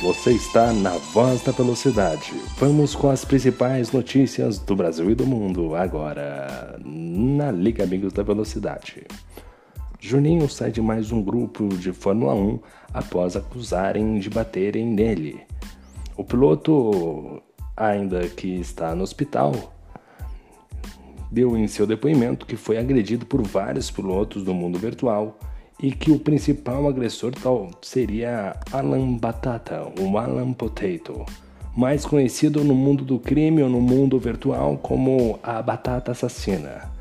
Você está na Voz da Velocidade. Vamos com as principais notícias do Brasil e do mundo agora na Liga Amigos da Velocidade. Juninho sai de mais um grupo de Fórmula 1 após acusarem de baterem nele. O piloto, ainda que está no hospital, deu em seu depoimento que foi agredido por vários pilotos do mundo virtual e que o principal agressor tal seria Alan Batata, o Alan Potato, mais conhecido no mundo do crime ou no mundo virtual como a Batata Assassina.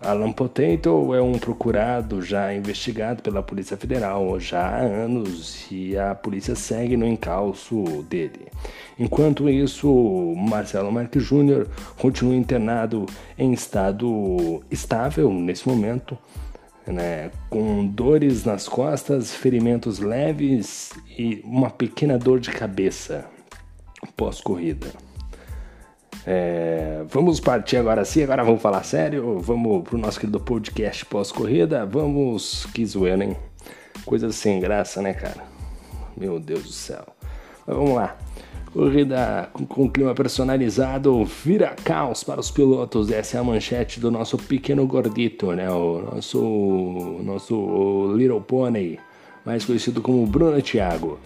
Alan Potato é um procurado já investigado pela Polícia Federal já há anos e a polícia segue no encalço dele. Enquanto isso, Marcelo Marques Júnior continua internado em estado estável nesse momento né, com dores nas costas, ferimentos leves e uma pequena dor de cabeça pós-corrida. É, vamos partir agora sim, agora vamos falar sério, vamos pro nosso querido podcast pós-corrida, vamos, que zoeira, hein? Coisa sem graça, né, cara? Meu Deus do céu. Mas vamos lá. Corrida com, clima personalizado vira caos para os pilotos. Essa é a manchete do nosso pequeno gordito, né? O nosso, nosso Little Pony, mais conhecido como Bruno Thiago.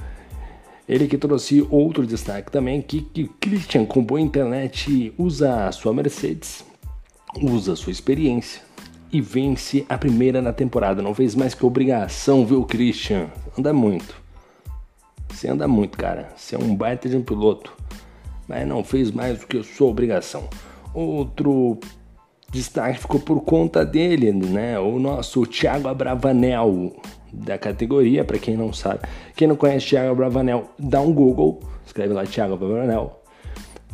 Ele que trouxe outro destaque também, que, que Christian com boa internet usa a sua Mercedes, usa a sua experiência e vence a primeira na temporada. Não fez mais que obrigação, viu, Christian? Anda muito. Você anda muito, cara. Você é um baita de um piloto. Mas não fez mais do que a sua obrigação. Outro destaque ficou por conta dele, né? O nosso Thiago Abravanel da categoria, para quem não sabe. Quem não conhece Thiago Abravanel, dá um Google, escreve lá Thiago Abravanel.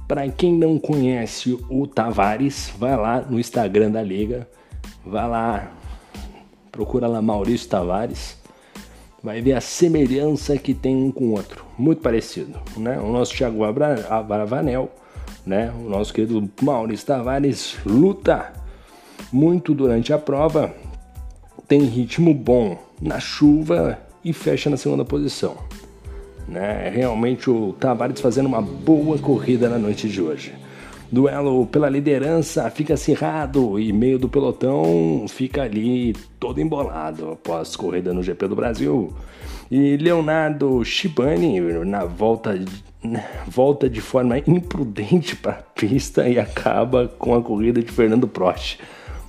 Para quem não conhece o Tavares, vai lá no Instagram da liga, vai lá, procura lá Maurício Tavares vai ver a semelhança que tem um com o outro, muito parecido, né? O nosso Thiago Abravanel, né? O nosso querido Maurício Tavares luta muito durante a prova, tem ritmo bom na chuva e fecha na segunda posição. Né? Realmente o Tavares fazendo uma boa corrida na noite de hoje. Duelo pela liderança fica acirrado e meio do pelotão fica ali todo embolado após corrida no GP do Brasil. E Leonardo Shibani na volta, volta de forma imprudente para a pista e acaba com a corrida de Fernando Prost.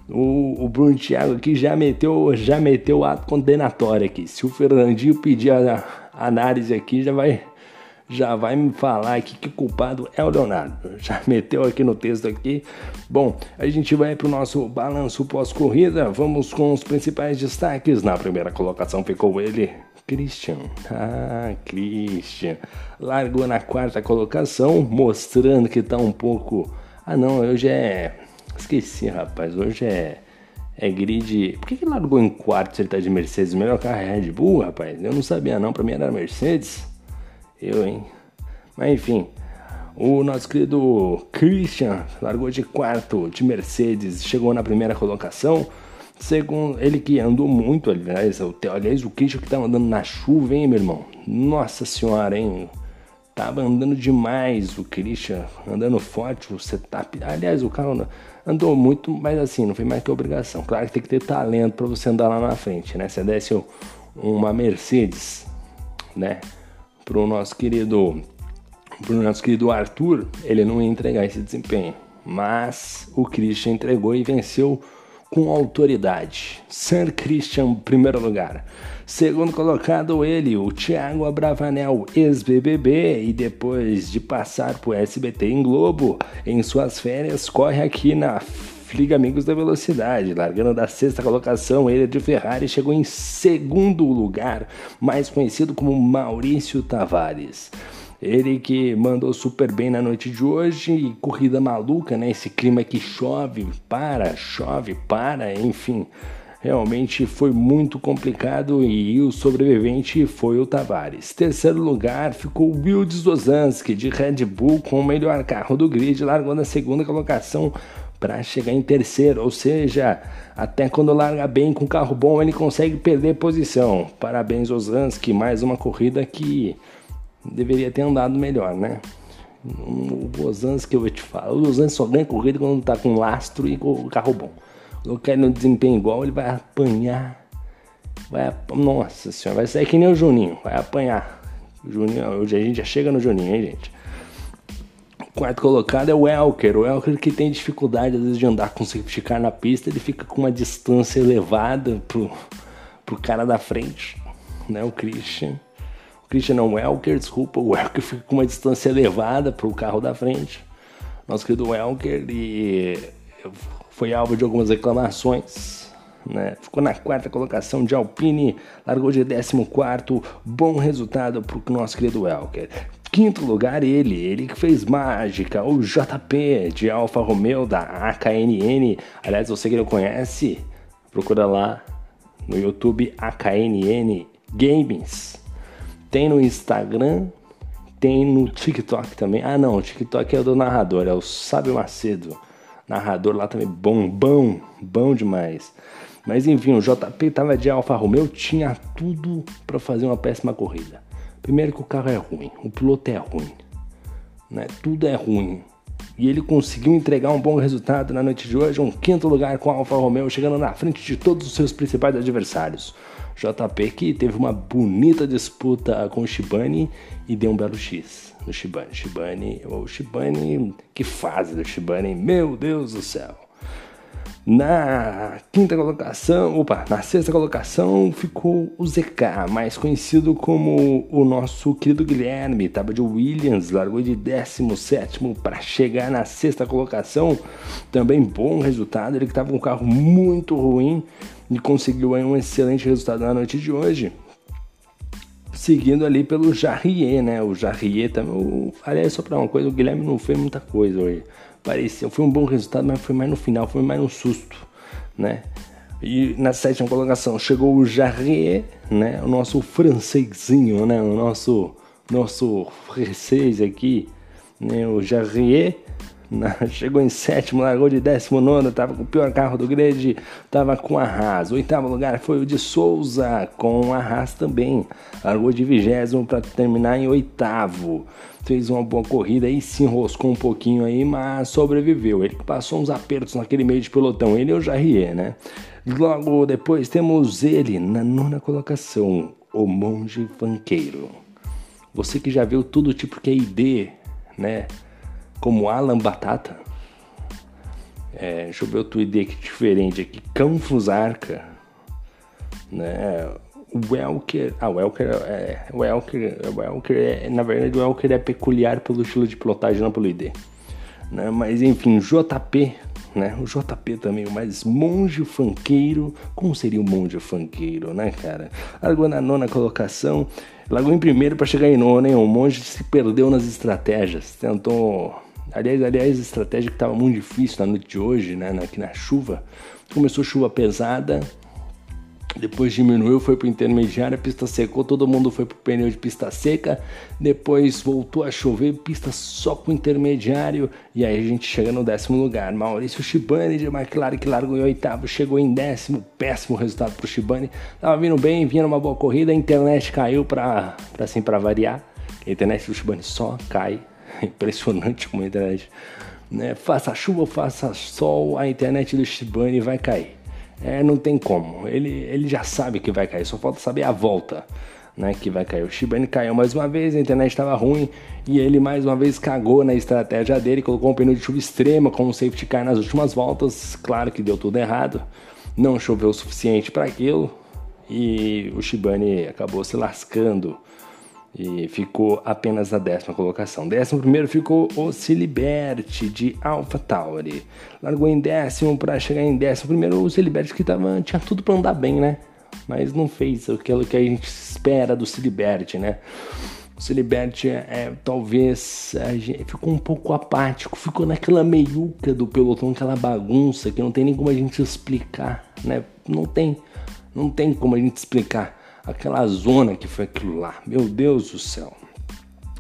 O, o Bruno Thiago aqui já meteu, já meteu ato condenatório aqui. Se o Fernandinho pedir a, a análise aqui, já vai já vai me falar aqui que culpado é o Leonardo. Já meteu aqui no texto aqui. Bom, a gente vai para o nosso balanço pós-corrida. Vamos com os principais destaques. Na primeira colocação ficou ele, Christian. Ah, Christian. Largou na quarta colocação, mostrando que tá um pouco. Ah, não, hoje é. Esqueci, rapaz. Hoje é. É grid. Por que, que largou em quarto se ele tá de Mercedes? O melhor carro é Red Bull, rapaz. Eu não sabia, não. Pra mim era Mercedes. Eu, hein? Mas enfim, o nosso querido Christian largou de quarto de Mercedes, chegou na primeira colocação. Segundo ele que andou muito, aliás, aliás o Christian que tava andando na chuva, hein, meu irmão? Nossa senhora, hein? Tava andando demais o Christian, andando forte, o setup. Aliás, o carro andou muito, mas assim, não foi mais que obrigação. Claro que tem que ter talento para você andar lá na frente, né? Você desce uma Mercedes, né? Para o nosso querido pro nosso querido Arthur, ele não ia entregar esse desempenho. Mas o Christian entregou e venceu com autoridade. Sir Christian, primeiro lugar. Segundo colocado, ele, o Thiago Abravanel, ex-BBB, e depois de passar por SBT em Globo, em suas férias, corre aqui na Liga Amigos da Velocidade, largando da sexta colocação, ele de Ferrari chegou em segundo lugar, mais conhecido como Maurício Tavares. Ele que mandou super bem na noite de hoje, corrida maluca, né? Esse clima que chove, para, chove, para, enfim. Realmente foi muito complicado e o sobrevivente foi o Tavares. Terceiro lugar ficou o Wildes Ozanski de Red Bull com o melhor carro do grid, largou na segunda colocação para chegar em terceiro, ou seja, até quando larga bem com carro bom ele consegue perder posição. Parabéns Osansky, mais uma corrida que deveria ter andado melhor, né? O que eu vou te falar, o Bozans só ganha corrida quando tá com lastro e com carro bom. Quando quer no desempenho igual, ele vai apanhar. Vai ap... Nossa senhora, vai sair que nem o Juninho, vai apanhar. O Juninho, hoje a gente já chega no Juninho, hein, gente? Quarto colocado é o Elker. O Elker que tem dificuldade às vezes de andar com safety car na pista, ele fica com uma distância elevada pro, pro cara da frente, né? O Christian. O Christian não, o Elker, desculpa, o Elker fica com uma distância elevada pro carro da frente. Nosso querido Elker e foi alvo de algumas reclamações. Né? Ficou na quarta colocação de Alpine, largou de 14. Bom resultado para o nosso querido Elker. Quinto lugar, ele, ele que fez mágica, o JP de Alfa Romeo da AKNN. Aliás, você que não conhece, procura lá no YouTube AKNN Games. Tem no Instagram, tem no TikTok também. Ah, não, o TikTok é o do narrador, é o Sábio Macedo. Narrador lá também bom, bom, bom demais. Mas enfim, o JP tava de Alfa Romeo, tinha tudo para fazer uma péssima corrida. Primeiro que o carro é ruim, o piloto é ruim, né? Tudo é ruim. E ele conseguiu entregar um bom resultado na noite de hoje, um quinto lugar com a Alfa Romeo, chegando na frente de todos os seus principais adversários. JP que teve uma bonita disputa com o Shibane e deu um belo X no Shibane. Shibane, o Shibane, que fase do Shibane, meu Deus do céu. Na quinta colocação, opa, na sexta colocação ficou o ZK, mais conhecido como o nosso querido Guilherme, estava de Williams, largou de 17 para chegar na sexta colocação, também bom resultado, ele que estava com um carro muito ruim e conseguiu aí um excelente resultado na noite de hoje. Seguindo ali pelo Jarrier, né? O Jarrier também. O, aliás, só para uma coisa, o Guilherme não fez muita coisa hoje pareceu. Foi um bom resultado, mas foi mais no final, foi mais um susto, né? E na sétima colocação chegou o Jarrier, né? O nosso francesinho, né? O nosso nosso francês aqui, né? O Jarrier chegou em sétimo, largou de décimo nono, estava com o pior carro do grid, estava com a Haas. O oitavo lugar foi o de Souza, com a Haas também. Largou de vigésimo para terminar em oitavo. Fez uma boa corrida e se enroscou um pouquinho aí, mas sobreviveu. Ele passou uns apertos naquele meio de pelotão, ele e o Jarrier, né? Logo depois temos ele na nona colocação, o Monge Fanqueiro. Você que já viu tudo tipo que é ID, né? Como Alan Batata. É, deixa eu ver outro ID aqui diferente aqui. Canfusarca. Né? Welker. Ah, Welker é. Welker, Welker é. Na verdade, o Welker é peculiar pelo estilo de pilotagem, não pelo ID. Né? Mas enfim, JP. Né? O JP também, o mais monge funkeiro. Como seria o monge funkeiro, né, cara? Largou na nona colocação. Largou em primeiro para chegar em nono, hein? O monge se perdeu nas estratégias. Tentou Aliás, aliás, a estratégia que estava muito difícil na noite de hoje, né, aqui na chuva. Começou chuva pesada, depois diminuiu, foi para o intermediário, a pista secou, todo mundo foi para o pneu de pista seca. Depois voltou a chover, pista só com intermediário. E aí a gente chega no décimo lugar. Maurício Shibani de McLaren, que largou em oitavo, chegou em décimo. Péssimo resultado para o Shibani. Tava vindo bem, vinha numa boa corrida, a internet caiu para assim, variar. A internet do Shibani só cai Impressionante como a internet. Né? Faça chuva, faça sol, a internet do Shibane vai cair. É, não tem como. Ele, ele já sabe que vai cair, só falta saber a volta. Né, que vai cair. O Shibane caiu mais uma vez, a internet estava ruim e ele mais uma vez cagou na estratégia dele, colocou um pneu de chuva extrema com um safety car nas últimas voltas. Claro que deu tudo errado, não choveu o suficiente para aquilo e o Shibane acabou se lascando e ficou apenas na décima colocação. Décimo primeiro ficou o Ciliberti de Alpha Tauri. Largou em décimo para chegar em décimo primeiro o Ciliberti que tava, tinha tudo para andar bem, né? Mas não fez aquilo que a gente espera do Ciliberti, né? O Ciliberti é, é, talvez ficou um pouco apático, ficou naquela meiuca do pelotão, aquela bagunça que não tem nem como a gente explicar, né? Não tem, não tem como a gente explicar aquela zona que foi aquilo lá. Meu Deus do céu.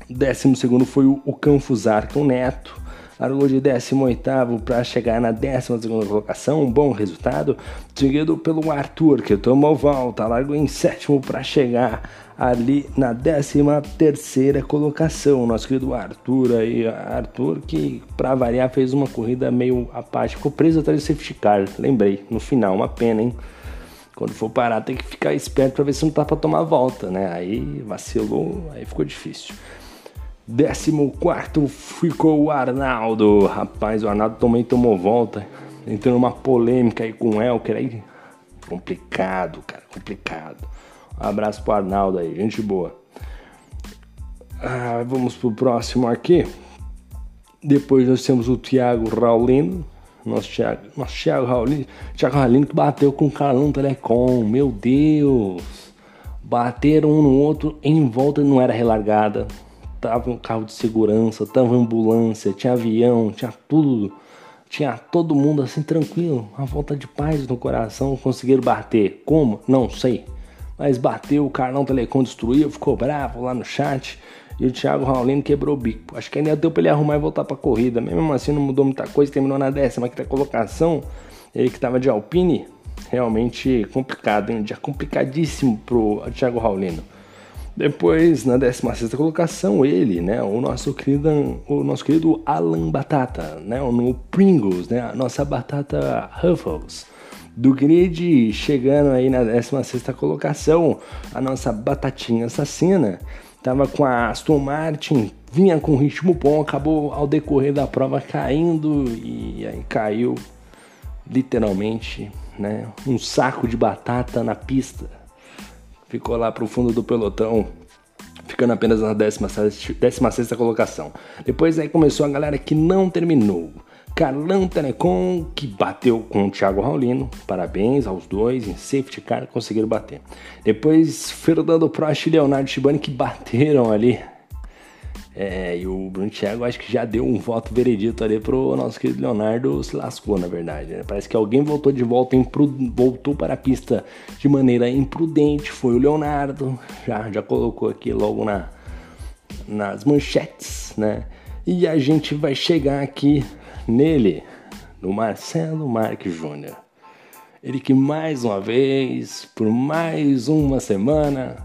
Décimo segundo foi o, o Canfusar, o Neto. largou de 18 para chegar na 12 colocação, um bom resultado, seguido pelo Arthur, que tomou volta, largou em sétimo para chegar ali na 13 colocação. Nosso querido Arthur aí, Arthur que para variar fez uma corrida meio apática, preso atrás do safety car, lembrei, no final, uma pena, hein? Quando for parar, tem que ficar esperto para ver se não tá para tomar volta, né? Aí vacilou, aí ficou difícil. 14 ficou o Arnaldo. Rapaz, o Arnaldo também tomou volta. Entrou numa polêmica aí com o Elker aí. Complicado, cara, complicado. Um abraço pro Arnaldo aí, gente boa. Ah, vamos pro próximo aqui. Depois nós temos o Thiago Raulino. Nosso Thiago, nosso Thiago Raulino. Thiago Raulino que bateu com o Carlão Telecom. Meu Deus! Bateram um no outro em volta, não era relargada tava um carro de segurança, tava ambulância, tinha avião, tinha tudo. Tinha todo mundo assim tranquilo, uma volta de paz no coração, conseguiram bater. Como? Não sei. Mas bateu, o Carlão Telecom destruiu, ficou bravo lá no chat. E o Thiago Raulino quebrou o bico. Acho que ainda deu pra ele arrumar e voltar pra corrida. Mesmo assim não mudou muita coisa, terminou na décima quinta colocação. Ele que tava de Alpine, realmente complicado, hein? Dia complicadíssimo pro Thiago Raulino. Depois, na 16 colocação, ele, né, o nosso querido, o nosso querido Alan Batata, né, no Pringles, né, a nossa batata Ruffles. Do grid, chegando aí na 16 colocação, a nossa batatinha assassina, tava com a Aston Martin, vinha com ritmo bom, acabou ao decorrer da prova caindo e aí caiu literalmente, né, um saco de batata na pista ficou lá para o fundo do pelotão, ficando apenas na 16, 16 colocação. Depois aí começou a galera que não terminou. Carlão Telecom, que bateu com o Thiago Raulino. Parabéns aos dois, em safety car conseguiram bater. Depois, Fernando Prost e Leonardo Shibani, que bateram ali é, e o Bruno Thiago acho que já deu um voto veredito ali pro nosso querido Leonardo se lascou, na verdade. Né? Parece que alguém voltou de volta, voltou para a pista de maneira imprudente. Foi o Leonardo, já, já colocou aqui logo na, nas manchetes, né? E a gente vai chegar aqui nele, no Marcelo Marques Júnior. Ele que mais uma vez, por mais uma semana,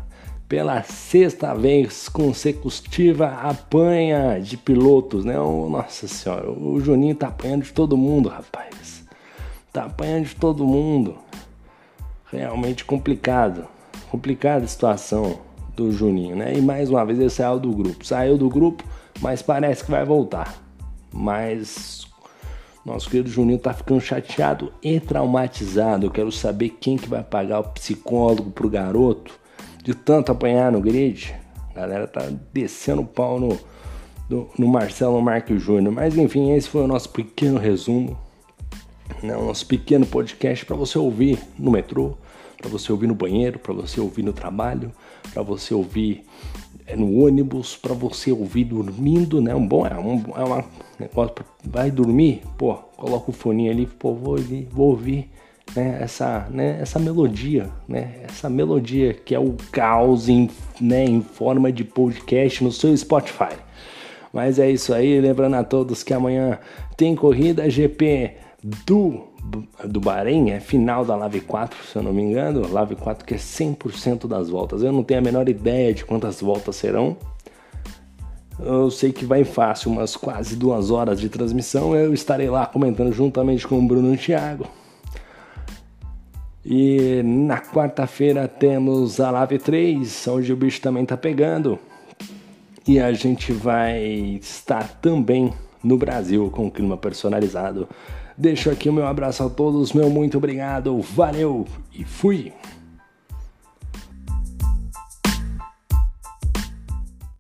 pela sexta vez consecutiva apanha de pilotos, né? Oh, nossa senhora, o Juninho tá apanhando de todo mundo, rapaz. Tá apanhando de todo mundo. Realmente complicado. Complicada a situação do Juninho, né? E mais uma vez ele saiu do grupo. Saiu do grupo, mas parece que vai voltar. Mas nosso querido Juninho tá ficando chateado e traumatizado. Eu quero saber quem que vai pagar o psicólogo pro garoto de tanto apanhar no grid. A galera tá descendo o pau no, no, no Marcelo Marques Júnior. Mas enfim, esse foi o nosso pequeno resumo, né? o nosso pequeno podcast para você ouvir no metrô, para você ouvir no banheiro, para você ouvir no trabalho, para você ouvir no ônibus, para você ouvir dormindo, né? Um bom é um é uma negócio vai dormir, pô, coloca o fone ali, pô, vou ouvir, vou ouvir né, essa, né, essa melodia, né, essa melodia que é o caos em, né, em forma de podcast no seu Spotify. Mas é isso aí, lembrando a todos que amanhã tem corrida GP do, do Bahrein, é final da Lave 4, se eu não me engano, Lave 4 que é 100% das voltas. Eu não tenho a menor ideia de quantas voltas serão. Eu sei que vai fácil, umas quase duas horas de transmissão. Eu estarei lá comentando juntamente com o Bruno e o Thiago. E na quarta-feira temos a Live 3, onde o bicho também tá pegando. E a gente vai estar também no Brasil com clima personalizado. Deixo aqui o meu abraço a todos, meu muito obrigado, valeu e fui!